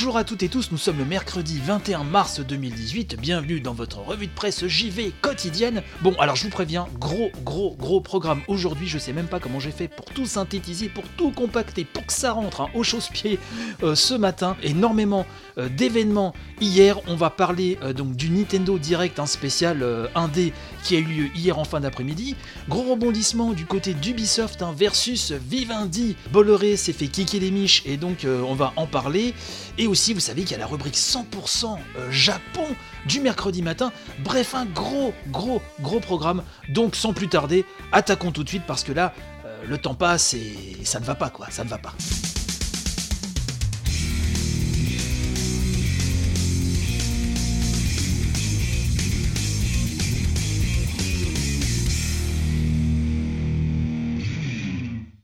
Bonjour à toutes et tous, nous sommes le mercredi 21 mars 2018, bienvenue dans votre revue de presse JV quotidienne. Bon, alors je vous préviens, gros, gros, gros programme aujourd'hui, je sais même pas comment j'ai fait pour tout synthétiser, pour tout compacter, pour que ça rentre hein, au chausse-pied euh, ce matin. Énormément euh, d'événements hier, on va parler euh, donc du Nintendo Direct, spécial 1D qui a eu lieu hier en fin d'après-midi. Gros rebondissement du côté d'Ubisoft hein, versus Vivendi. Bolloré s'est fait kicker les miches et donc on va en parler. Et aussi, vous savez qu'il y a la rubrique 100% euh, Japon du mercredi matin. Bref, un gros, gros, gros programme. Donc, sans plus tarder, attaquons tout de suite parce que là, euh, le temps passe et ça ne va pas, quoi. Ça ne va pas.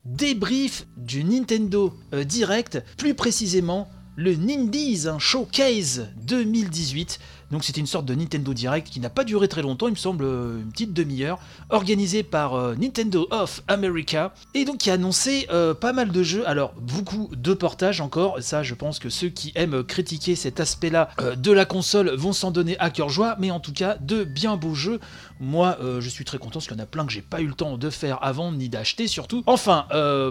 Débrief du Nintendo euh, Direct, plus précisément le Nindies Showcase 2018. Donc c'était une sorte de Nintendo Direct qui n'a pas duré très longtemps, il me semble euh, une petite demi-heure, organisé par euh, Nintendo of America, et donc qui a annoncé euh, pas mal de jeux, alors beaucoup de portages encore, ça je pense que ceux qui aiment critiquer cet aspect-là de la console vont s'en donner à cœur joie, mais en tout cas de bien beaux jeux. Moi je suis très content parce qu'il y en a plein que j'ai pas eu le temps de faire avant ni d'acheter surtout. Enfin,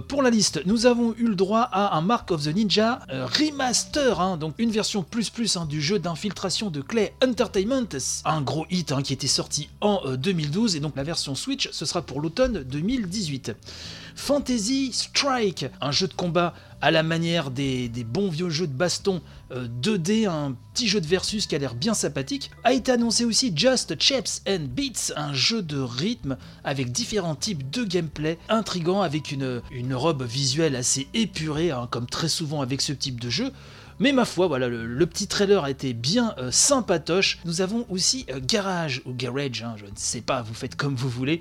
pour la liste, nous avons eu le droit à un Mark of the Ninja remaster, hein, donc une version plus plus hein, du jeu d'infiltration de Entertainment, un gros hit hein, qui était sorti en 2012 euh, et donc la version Switch ce sera pour l'automne 2018. Fantasy Strike, un jeu de combat à la manière des, bons vieux jeux de baston 2D, euh, un petit jeu de versus qui a l'air bien sympathique. A été annoncé aussi Just Chips and Beats, un jeu de rythme avec différents types de gameplay intrigant avec une, une robe visuelle assez épurée, hein, comme très souvent avec ce type de jeu. Mais ma foi, voilà, le, petit trailer a été bien euh, sympatoche. Nous avons aussi euh, Garage ou Garage, hein, je ne sais pas, vous faites comme vous voulez.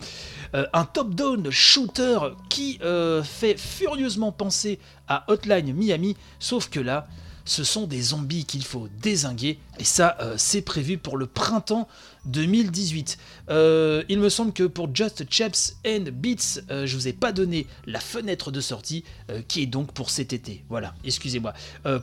Euh, un top-down shooter qui fait furieusement penser à Hotline Miami, sauf que là, ce sont des zombies qu'il faut désinguer. Et ça, c'est prévu pour le printemps 2018. Euh, il me semble que pour Just Chaps and Beats, euh, je vous ai pas donné la fenêtre de sortie euh, qui est donc pour cet été. Voilà, excusez-moi.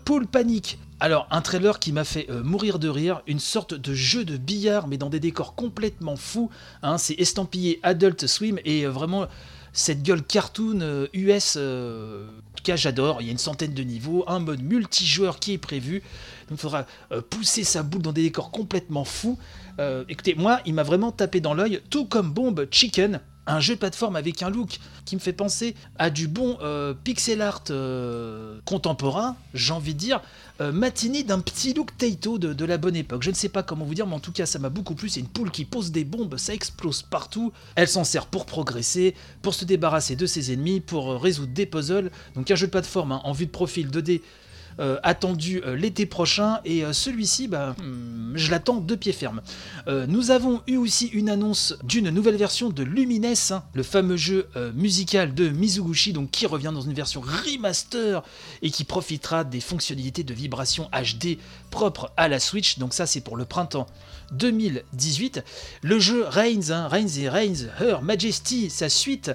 Pool Panic. Alors, un trailer qui m'a fait mourir de rire, une sorte de jeu de billard, mais dans des décors complètement fous. Hein, c'est estampillé Adult Swim et vraiment cette gueule cartoon US j'adore. Il y a une centaine de niveaux, un mode multijoueur qui est prévu. Donc il faudra pousser sa boule dans des décors complètement fous. Euh, écoutez, moi, il m'a vraiment tapé dans l'œil, tout comme Bomb Chicken, un jeu de plateforme avec un look qui me fait penser à du bon euh, pixel art euh, contemporain, j'ai envie de dire, matinée d'un petit look Taito de, la bonne époque. Je ne sais pas comment vous dire, mais en tout cas, ça m'a beaucoup plu. C'est une poule qui pose des bombes, ça explose partout. Elle s'en sert pour progresser, pour se débarrasser de ses ennemis, pour résoudre des puzzles. Donc un jeu de plateforme hein, en vue de profil 2D euh, attendu euh, l'été prochain et euh, celui-ci, bah, je l'attends de pied ferme. nous avons eu aussi une annonce d'une nouvelle version de Lumines, hein, le fameux jeu musical de Mizuguchi, donc qui revient dans une version remaster et qui profitera des fonctionnalités de vibration HD propres à la Switch. Donc ça, c'est pour le printemps 2018. Le jeu Reigns, hein, Reigns et Reigns, Her Majesty, sa suite,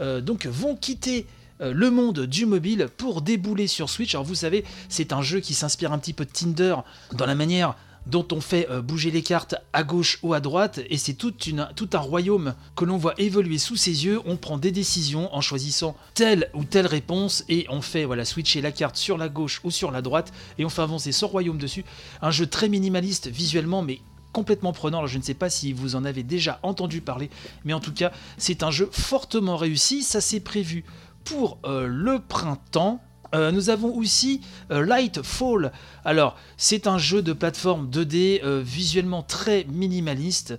donc vont quitter euh, le monde du mobile pour débouler sur Switch. Alors vous savez, c'est un jeu qui s'inspire un petit peu de Tinder dans la manière dont on fait euh, bouger les cartes à gauche ou à droite, et c'est tout, un royaume que l'on voit évoluer sous ses yeux. On prend des décisions en choisissant telle ou telle réponse, et on fait voilà switcher la carte sur la gauche ou sur la droite, et on fait avancer son royaume dessus. Un jeu très minimaliste visuellement, mais complètement prenant. Alors, je ne sais pas si vous en avez déjà entendu parler, mais en tout cas, c'est un jeu fortement réussi. Ça s'est prévu pour euh, le printemps. Euh, nous avons aussi euh, Lightfall. Alors, c'est un jeu de plateforme 2D euh, visuellement très minimaliste.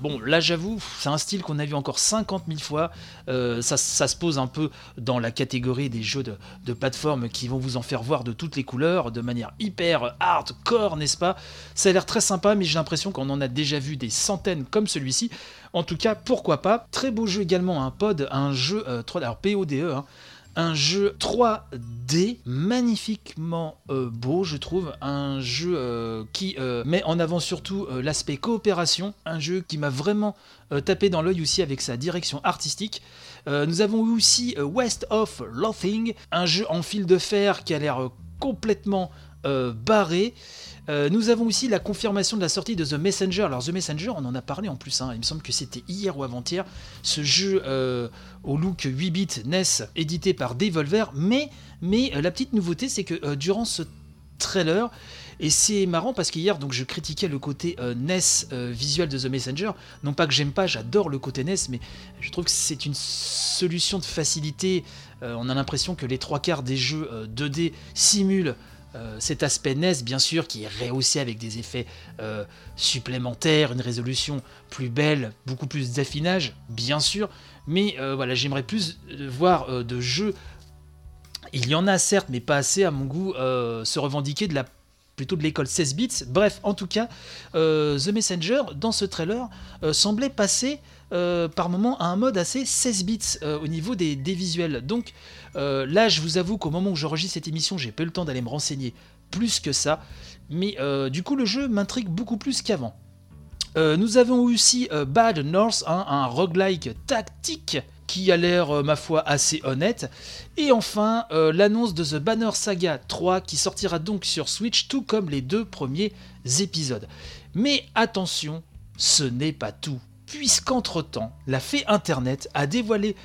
Bon, là j'avoue, c'est un style qu'on a vu encore 50 000 fois. Ça, ça se pose un peu dans la catégorie des jeux de, de plateforme qui vont vous en faire voir de toutes les couleurs, de manière hyper hardcore, n'est-ce pas? Ça a l'air très sympa, mais j'ai l'impression qu'on en a déjà vu des centaines comme celui-ci. En tout cas, pourquoi pas Très beau jeu également, un pod, un jeu euh, 3D, alors PODE, hein, un jeu 3D magnifiquement euh, beau, je trouve. Un jeu euh, qui euh, met en avant surtout euh, l'aspect coopération. Un jeu qui m'a vraiment euh, tapé dans l'œil aussi avec sa direction artistique. Euh, nous avons eu aussi euh, West of Loathing, un jeu en fil de fer qui a l'air euh, complètement euh, barré. Euh, nous avons aussi la confirmation de la sortie de The Messenger. Alors The Messenger, on en a parlé en plus, hein. il me semble que c'était hier ou avant-hier, ce jeu euh, au look 8 bits NES édité par Devolver, mais, la petite nouveauté c'est que durant ce trailer, et c'est marrant parce qu'hier donc je critiquais le côté NES visuel de The Messenger, non pas que j'aime pas, j'adore le côté NES, mais je trouve que c'est une solution de facilité. On a l'impression que les trois quarts des jeux euh, 2D simulent euh, cet aspect NES, bien sûr, qui est rehaussé avec des effets euh, supplémentaires, une résolution plus belle, beaucoup plus d'affinage, bien sûr. Mais euh, voilà, j'aimerais plus voir de jeux. Il y en a certes, mais pas assez à mon goût, se revendiquer de la plutôt de l'école 16 bits. Bref, en tout cas, The Messenger, dans ce trailer, semblait passer euh, par moment à un mode assez 16 bits euh, au niveau des, visuels. Donc euh, là, je vous avoue qu'au moment où j'enregistre cette émission, j'ai pas eu le temps d'aller me renseigner plus que ça. Mais du coup, le jeu m'intrigue beaucoup plus qu'avant. Nous avons aussi Bad North, hein, un roguelike tactique qui a l'air, ma foi, assez honnête. Et enfin, l'annonce de The Banner Saga 3 qui sortira donc sur Switch, tout comme les deux premiers épisodes. Mais attention, ce n'est pas tout, puisqu'entre-temps, la fée Internet a dévoilé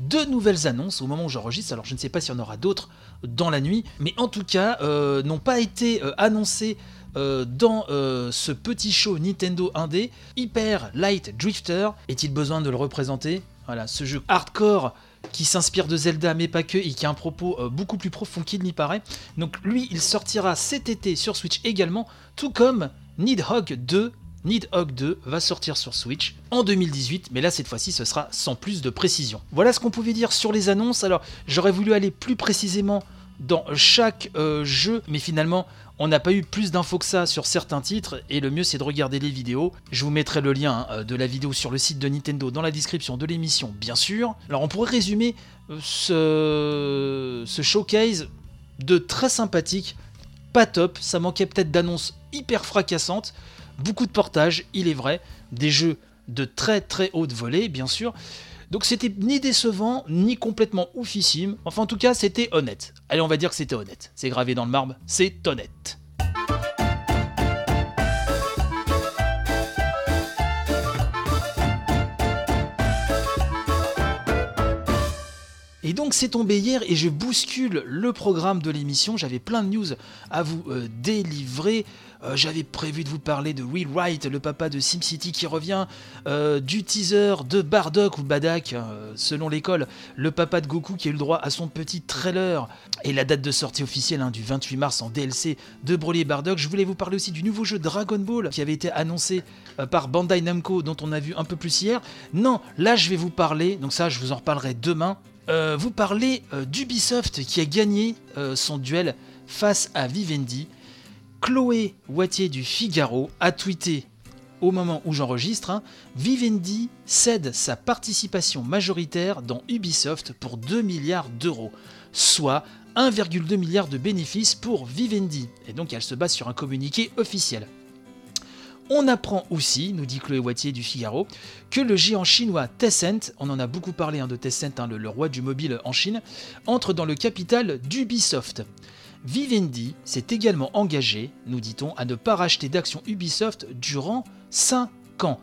deux nouvelles annonces au moment où j'enregistre, alors je ne sais pas s'il y en aura d'autres dans la nuit, mais en tout cas, euh, n'ont pas été euh, annoncées euh, dans ce petit show Nintendo 1D, Hyper Light Drifter. Est-il besoin de le représenter? Voilà, ce jeu hardcore qui s'inspire de Zelda, mais pas que, et qui a un propos beaucoup plus profond qu'il n'y paraît. Donc lui, il sortira cet été sur Switch également, tout comme Nidhogg 2. Nidhogg 2 va sortir sur Switch en 2018, mais là cette fois-ci ce sera sans plus de précision. Voilà ce qu'on pouvait dire sur les annonces. Alors j'aurais voulu aller plus précisément dans chaque euh, jeu, mais finalement on n'a pas eu plus d'infos que ça sur certains titres, et le mieux c'est de regarder les vidéos. Je vous mettrai le lien hein, de la vidéo sur le site de Nintendo dans la description de l'émission, bien sûr. Alors on pourrait résumer ce showcase de très sympathique, pas top, ça manquait peut-être d'annonces hyper fracassantes, beaucoup de portages, il est vrai, des jeux de très très haute volée, bien sûr. Donc c'était ni décevant, ni complètement oufissime. Enfin en tout cas c'était honnête. Allez on va dire que c'était honnête. C'est gravé dans le marbre, c'est honnête. Et donc c'est tombé hier et je bouscule le programme de l'émission. J'avais plein de news à vous euh, délivrer. Euh, J'avais prévu de vous parler de Will Wright, le papa de SimCity qui revient, euh, du teaser de Bardock ou Badak, euh, selon l'école, le papa de Goku qui a eu le droit à son petit trailer, et la date de sortie officielle hein, du 28 mars en DLC de Broly et Bardock. Je voulais vous parler aussi du nouveau jeu Dragon Ball qui avait été annoncé euh, par Bandai Namco, dont on a vu un peu plus hier. Non, là je vais vous parler, donc ça je vous en reparlerai demain. Vous parlez d'Ubisoft qui a gagné son duel face à Vivendi. Chloé Wattier du Figaro a tweeté au moment où j'enregistre, hein, Vivendi cède sa participation majoritaire dans Ubisoft pour 2 milliards d'euros, soit 1,2 milliard de bénéfices pour Vivendi. Et donc elle se base sur un communiqué officiel. On apprend aussi, nous dit Chloé Wattier du Figaro, que le géant chinois Tencent, on en a beaucoup parlé hein, de Tencent, hein, le, le roi du mobile en Chine, entre dans le capital d'Ubisoft. Vivendi s'est également engagé, nous dit-on, à ne pas racheter d'actions Ubisoft durant 5 ans.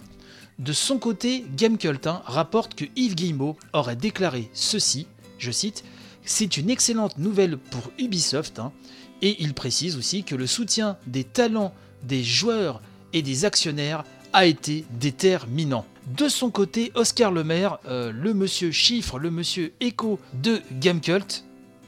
De son côté, Gamecult hein, rapporte que Yves Guillemot aurait déclaré ceci, je cite, C'est une excellente nouvelle pour Ubisoft, hein, et il précise aussi que le soutien des talents des joueurs et des actionnaires a été déterminant. De son côté, Oscar Lemaire, euh, le monsieur chiffre, le monsieur écho de Gamecult,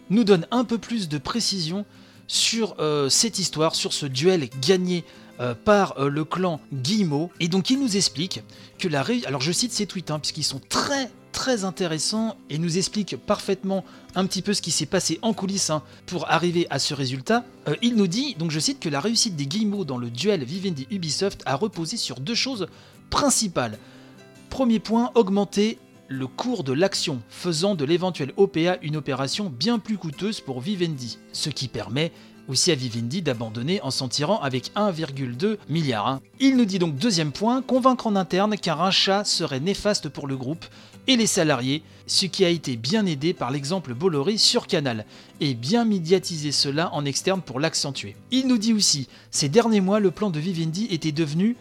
nous donne un peu plus de précision sur euh, cette histoire, sur ce duel gagné euh, par euh, le clan Guillemot. Et donc il nous explique que la réussite... Alors je cite ses tweets, hein, puisqu'ils sont très très intéressants et nous explique parfaitement un petit peu ce qui s'est passé en coulisses hein, pour arriver à ce résultat. Il nous dit, donc je cite, que la réussite des Guillemot dans le duel Vivendi Ubisoft a reposé sur deux choses principales. Premier point, augmenter le cours de l'action, faisant de l'éventuel OPA une opération bien plus coûteuse pour Vivendi, ce qui permet aussi à Vivendi d'abandonner en s'en tirant avec 1,2 milliard. hein. Il nous dit donc deuxième point, convaincre en interne qu'un rachat serait néfaste pour le groupe et les salariés, ce qui a été bien aidé par l'exemple Bolloré sur Canal, et bien médiatiser cela en externe pour l'accentuer. Il nous dit aussi, ces derniers mois, le plan de Vivendi était devenu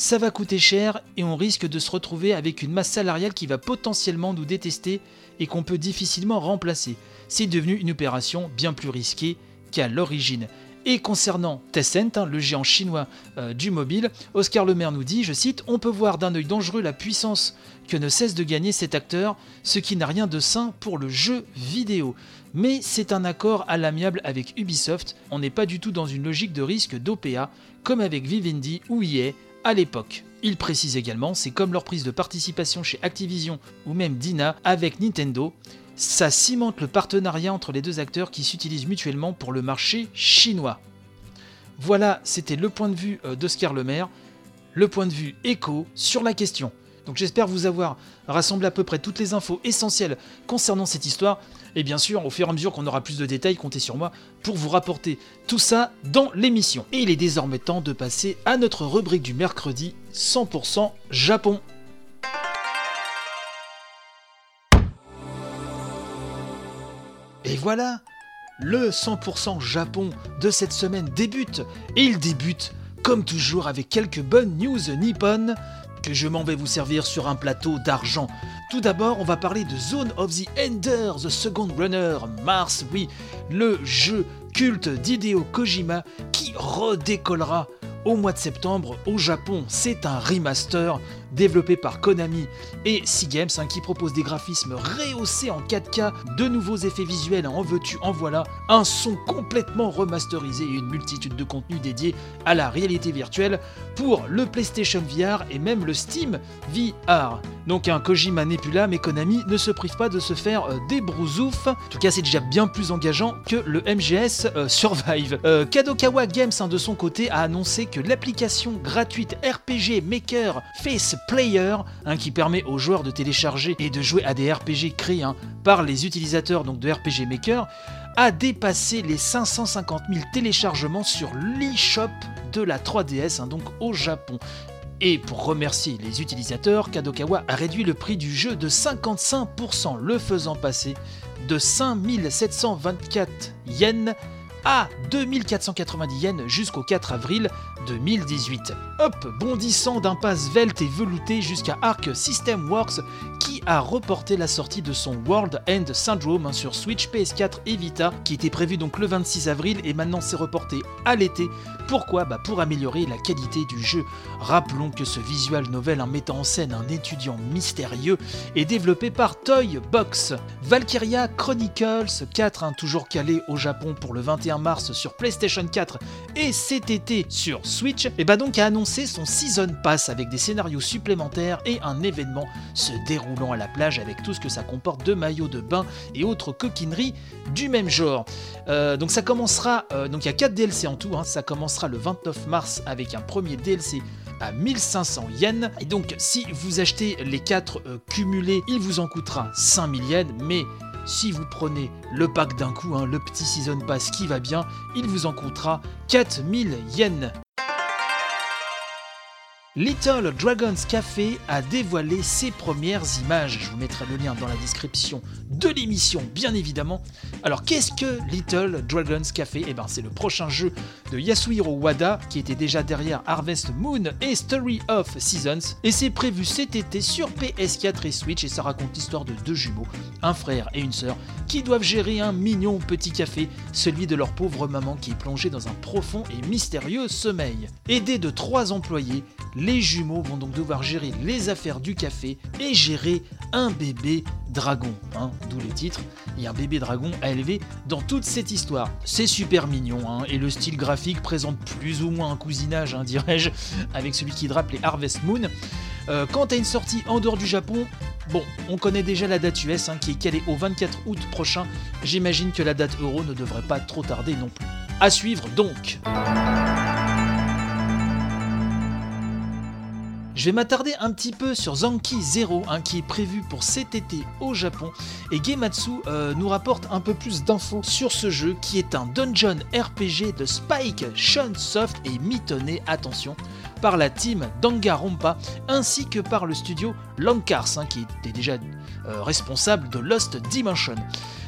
ça va coûter cher et on risque de se retrouver avec une masse salariale qui va potentiellement nous détester et qu'on peut difficilement remplacer. C'est devenu une opération bien plus risquée qu'à l'origine. Et concernant Tencent, hein, le géant chinois euh, du mobile, Oscar Lemaire nous dit, je cite, On peut voir d'un œil dangereux la puissance que ne cesse de gagner cet acteur, ce qui n'a rien de sain pour le jeu vidéo. Mais c'est un accord à l'amiable avec Ubisoft, on n'est pas du tout dans une logique de risque d'OPA, comme avec Vivendi ou EA à l'époque. Il précise également, c'est comme leur prise de participation chez Activision ou même Dina avec Nintendo, ça cimente le partenariat entre les deux acteurs qui s'utilisent mutuellement pour le marché chinois. Voilà, c'était le point de vue euh, d'Oscar Lemaire, le point de vue écho sur la question. Donc j'espère vous avoir rassemblé à peu près toutes les infos essentielles concernant cette histoire. Et bien sûr, au fur et à mesure qu'on aura plus de détails, comptez sur moi pour vous rapporter tout ça dans l'émission. Et il est désormais temps de passer à notre rubrique du mercredi 100% Japon. Et voilà, le 100% Japon de cette semaine débute. Et il débute, comme toujours, avec quelques bonnes news nippones que je m'en vais vous servir sur un plateau d'argent. Tout d'abord, on va parler de Zone of the Ender, The Second Runner, Mars, oui, le jeu culte d'Hideo Kojima qui redécollera au mois de septembre au Japon. C'est un remaster développé par Konami et Seagames hein, qui propose des graphismes rehaussés en 4K, de nouveaux effets visuels en veux-tu, en voilà, un son complètement remasterisé et une multitude de contenus dédiés à la réalité virtuelle pour le PlayStation VR et même le Steam VR. Donc un Kojima Nebula, mais Konami ne se prive pas de se faire euh, des brousoufs. En tout cas, c'est déjà bien plus engageant que le MGS euh, Survive. Euh, Kadokawa Games, hein, de son côté, a annoncé que l'application gratuite RPG Maker Face Player, hein, qui permet aux joueurs de télécharger et de jouer à des RPG créés hein, par les utilisateurs donc, de RPG Maker, a dépassé les 550 000 téléchargements sur l'eShop de la 3DS, hein, donc au Japon. Et pour remercier les utilisateurs, Kadokawa a réduit le prix du jeu de 55%, le faisant passer de 5724 yens à 2490 yens jusqu'au 4 avril 2018. Hop, bondissant d'un pas svelte et velouté jusqu'à Arc System Works qui a reporté la sortie de son World End Syndrome sur Switch, PS4 et Vita qui était prévu donc le 26 avril et maintenant c'est reporté à l'été. Pourquoi? Bah Pour améliorer la qualité du jeu. Rappelons que ce visual novel en mettant en scène un étudiant mystérieux est développé par Toy Box. Valkyria Chronicles 4, hein, toujours calé au Japon pour le 21 mars sur PlayStation 4 et cet été sur Switch, et bah donc a annoncé son Season Pass avec des scénarios supplémentaires et un événement se déroulant à la plage avec tout ce que ça comporte de maillots de bain et autres coquineries du même genre. Euh, donc ça commencera, euh, donc il y a 4 DLC en tout, hein, ça commencera le 29 mars avec un premier DLC à 1500 yens. Et donc, si vous achetez les 4 euh, cumulés, il vous en coûtera 5000 yens. Mais si vous prenez le pack d'un coup, hein, le petit Season Pass qui va bien, il vous en coûtera 4000 yens. Little Dragons Café a dévoilé ses premières images. Je vous mettrai le lien dans la description de l'émission, bien évidemment. Alors, qu'est-ce que Little Dragons Café? Eh ben, c'est le prochain jeu de Yasuhiro Wada, qui était déjà derrière Harvest Moon et Story of Seasons. Et c'est prévu cet été sur PS4 et Switch, et ça raconte l'histoire de deux jumeaux, un frère et une sœur, qui doivent gérer un mignon petit café, celui de leur pauvre maman qui est plongée dans un profond et mystérieux sommeil. Aidés de trois employés, les jumeaux vont donc devoir gérer les affaires du café et gérer un bébé dragon, hein, d'où les titres. Il un bébé dragon à élever dans toute cette histoire. C'est super mignon, hein, et le style graphique présente plus ou moins un cousinage, hein, dirais-je, avec celui qui drape les Harvest Moon. Euh, quant à une sortie en dehors du Japon, bon, on connaît déjà la date US qui est calée au 24 août prochain. J'imagine que la date euro ne devrait pas trop tarder non plus. À suivre donc. Je vais m'attarder un petit peu sur Zanki Zero, hein, qui est prévu pour cet été au Japon. Et Gematsu euh, nous rapporte un peu plus d'infos sur ce jeu, qui est un dungeon RPG de Spike, Shunsoft et mitonné, attention, par la team Danganronpa, ainsi que par le studio Lankars, hein, qui était déjà euh, responsable de Lost Dimension.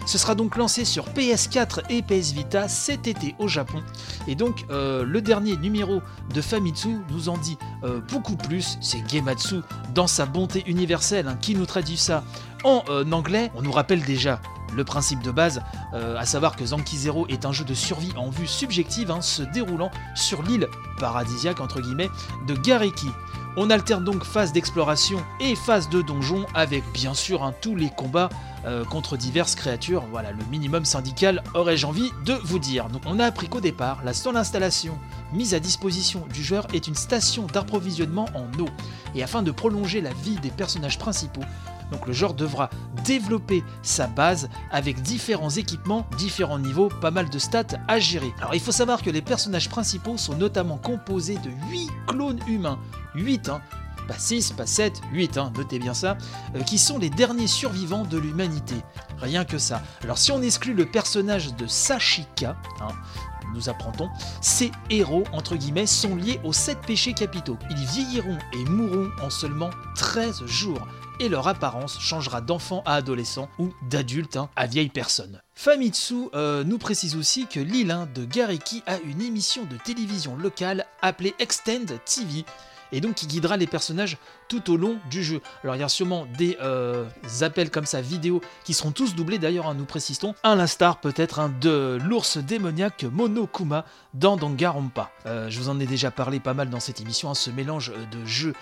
Ce sera donc lancé sur PS4 et PS Vita cet été au Japon. Et donc euh, le dernier numéro de Famitsu nous en dit euh, beaucoup plus. C'est Gematsu dans sa bonté universelle hein, qui nous traduit ça en euh, anglais. On nous rappelle déjà le principe de base, à savoir que Zanki Zero est un jeu de survie en vue subjective hein, se déroulant sur l'île paradisiaque entre guillemets de Gareki. On alterne donc phase d'exploration et phase de donjon avec bien sûr hein, tous les combats euh, contre diverses créatures. Voilà, le minimum syndical aurais-je envie de vous dire. On a appris qu'au départ, la seule installation mise à disposition du joueur est une station d'approvisionnement en eau. Et afin de prolonger la vie des personnages principaux, donc le joueur devra développer sa base avec différents équipements, différents niveaux, pas mal de stats à gérer. Alors il faut savoir que les personnages principaux sont notamment composés de 8 clones humains. 8 hein, pas 6, pas 7, 8, hein, notez bien ça, euh, qui sont les derniers survivants de l'humanité. Rien que ça. Alors si on exclut le personnage de Sashika, hein, nous apprendons, ces héros, entre guillemets, sont liés aux 7 péchés capitaux. Ils vieilliront et mourront en seulement 13 jours. Et leur apparence changera d'enfant à adolescent ou d'adulte hein, à vieille personne. Famitsu euh, nous précise aussi que l'île de Gareki a une émission de télévision locale appelée Extend TV et donc qui guidera les personnages tout au long du jeu. Alors il y a sûrement des euh, appels comme ça vidéo qui seront tous doublés d'ailleurs, hein, nous précisons, à l'instar peut-être hein, de l'ours démoniaque Monokuma dans Danganronpa. Euh, je vous en ai déjà parlé pas mal dans cette émission, hein, ce mélange euh, de jeux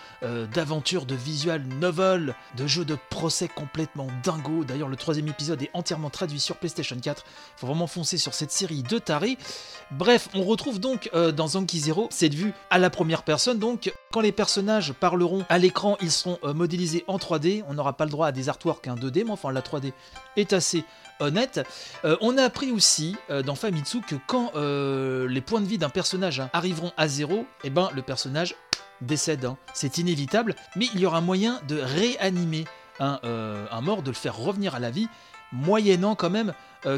d'aventure, de visual novel, de jeux de procès complètement dingo. D'ailleurs le troisième épisode est entièrement traduit sur PlayStation 4. Il faut vraiment foncer sur cette série de tarés. Bref, on retrouve donc dans Anki Zero cette vue à la première personne, donc quand les personnages parleront à l'écran ils seront euh, modélisés en 3D. On n'aura pas le droit à des artworks en 2D, mais enfin la 3D est assez honnête. Euh, on a appris aussi euh, dans Famitsu que quand les points de vie d'un personnage hein, arriveront à zéro, eh ben, le personnage décède. Hein. C'est inévitable, mais il y aura moyen de réanimer un, mort, de le faire revenir à la vie, moyennant quand même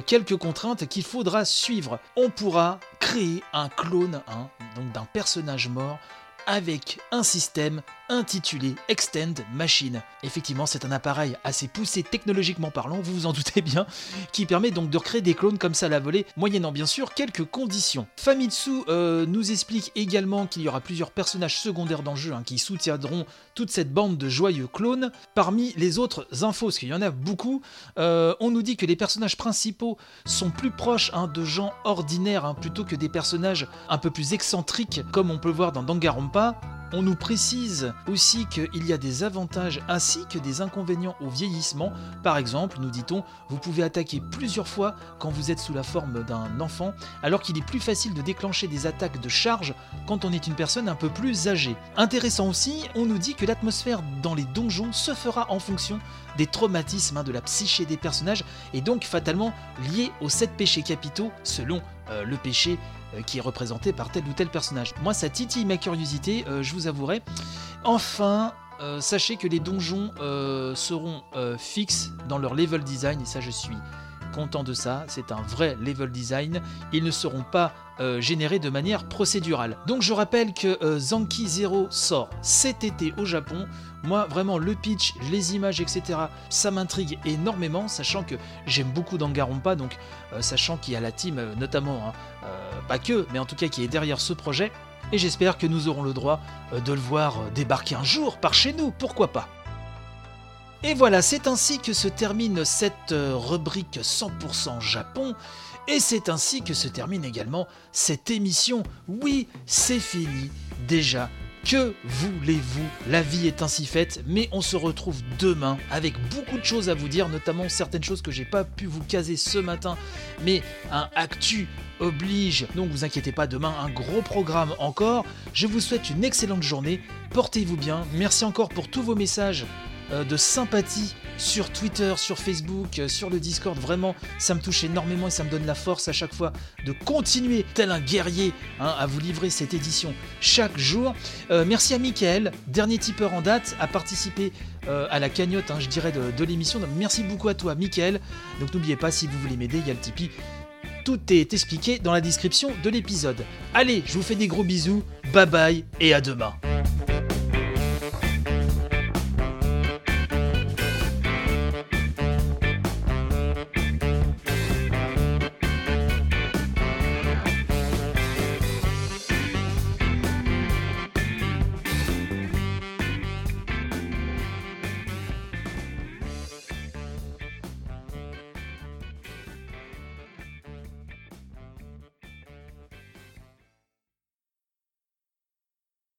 quelques contraintes qu'il faudra suivre. On pourra créer un clone hein, donc d'un personnage mort avec un système intitulé Extend Machine. Effectivement, c'est un appareil assez poussé technologiquement parlant, vous vous en doutez bien, qui permet donc de recréer des clones comme ça à la volée, moyennant bien sûr quelques conditions. Famitsu euh, nous explique également qu'il y aura plusieurs personnages secondaires dans le jeu hein, qui soutiendront toute cette bande de joyeux clones. Parmi les autres infos, parce qu'il y en a beaucoup, euh, on nous dit que les personnages principaux sont plus proches hein, de gens ordinaires hein, plutôt que des personnages un peu plus excentriques comme on peut le voir dans Danganronpa. On nous précise aussi qu'il y a des avantages ainsi que des inconvénients au vieillissement. Par exemple, nous dit-on, vous pouvez attaquer plusieurs fois quand vous êtes sous la forme d'un enfant, alors qu'il est plus facile de déclencher des attaques de charge quand on est une personne un peu plus âgée. Intéressant aussi, on nous dit que l'atmosphère dans les donjons se fera en fonction des traumatismes hein, de la psyché des personnages et donc fatalement liés aux sept péchés capitaux selon euh, le péché qui est représenté par tel ou tel personnage. Moi, ça titille ma curiosité, euh, je vous avouerai. Enfin, sachez que les donjons seront fixes dans leur level design, et ça, je suis content de ça. C'est un vrai level design. Ils ne seront pas générés de manière procédurale. Donc, je rappelle que Zanki Zero sort cet été au Japon. Moi, vraiment, le pitch, les images, etc., ça m'intrigue énormément, sachant que j'aime beaucoup Dangarompa, donc euh, sachant qu'il y a la team, euh, notamment, hein, euh, pas que, mais en tout cas qui est derrière ce projet, et j'espère que nous aurons le droit de le voir débarquer un jour par chez nous, pourquoi pas et voilà, c'est ainsi que se termine cette rubrique 100% Japon. Et c'est ainsi que se termine également cette émission. Oui, c'est fini déjà Que voulez-vous? La vie est ainsi faite, mais on se retrouve demain avec beaucoup de choses à vous dire, notamment certaines choses que j'ai pas pu vous caser ce matin, mais un actu oblige. Donc vous inquiétez pas, demain un gros programme encore. Je vous souhaite une excellente journée, portez-vous bien. Merci encore pour tous vos messages euh, de sympathie sur Twitter, sur Facebook, euh, sur le Discord. Vraiment, ça me touche énormément et ça me donne la force à chaque fois de continuer, tel un guerrier, hein, à vous livrer cette édition chaque jour. Euh, merci à Mickaël, dernier tipeur en date, à participer euh, à la cagnotte, hein, je dirais, de, de l'émission. Merci beaucoup à toi, Mickaël. Donc n'oubliez pas, si vous voulez m'aider, il y a le Tipeee. Tout est expliqué dans la description de l'épisode. Allez, je vous fais des gros bisous, bye bye et à demain.